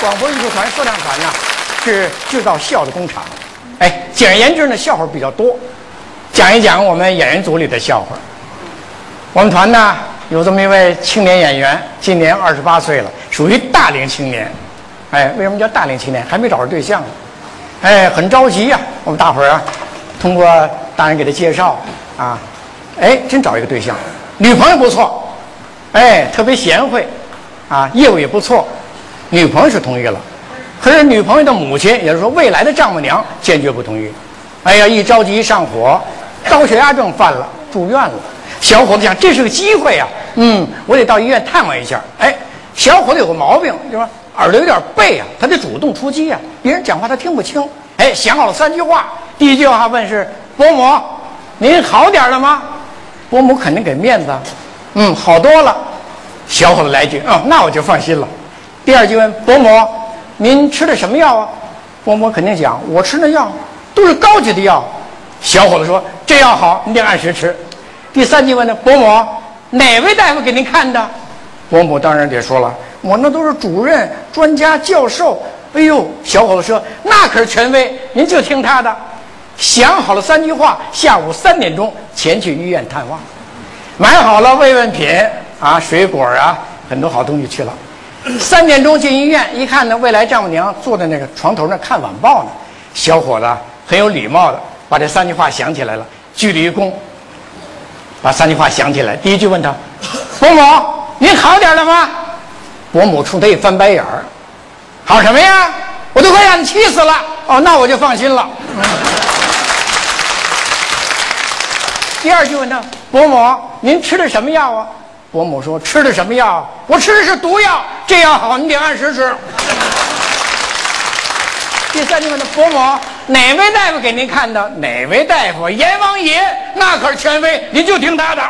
广播艺术团说唱团呢，是制造笑的工厂。哎，简而言之呢，笑话比较多。讲一讲我们演员组里的笑话。我们团呢有这么一位青年演员，今年二十八岁了，属于大龄青年。哎，为什么叫大龄青年？还没找着对象呢。哎，很着急呀。我们大伙儿啊，通过大人给他介绍啊，哎，真找一个对象，女朋友不错，哎，特别贤惠，啊，业务也不错，女朋友是同意了。可是女朋友的母亲，也就是说未来的丈母娘，坚决不同意。哎呀，一着急一上火，高血压症犯了，住院了。小伙子想，这是个机会呀，嗯，我得到医院探望一下。哎，小伙子有个毛病，就是耳朵有点背啊，他得主动出击啊，别人讲话他听不清。哎，想好了三句话，第一句话问是：伯母，您好点了吗？伯母肯定给面子，嗯，好多了。小伙子来一句：嗯，那我就放心了。第二句问伯母。您吃的什么药啊？伯母肯定讲，我吃的药都是高级的药。小伙子说：“这药好，你得按时吃。”第三句问呢，伯母哪位大夫给您看的？伯母当然得说了，我那都是主任、专家、教授。哎呦，小伙子说：“那可是权威，您就听他的。”想好了三句话，下午三点钟前去医院探望，买好了慰问品啊，水果啊，很多好东西去了。三点钟进医院，一看呢，未来丈母娘坐在那个床头那看晚报呢。小伙子很有礼貌的把这三句话想起来了，鞠了一躬，把三句话想起来。第一句问他：“伯母，您好点了吗？”伯母冲他一翻白眼儿：“好什么呀？我都快让你气死了。”哦，那我就放心了。第二句问他：“伯母，您吃的什么药啊？”伯母说：“吃的什么药？我吃的是毒药。这样好，你得按时吃。”第三句话的：“伯母，哪位大夫给您看的？哪位大夫？阎王爷，那可是权威，您就听他的。”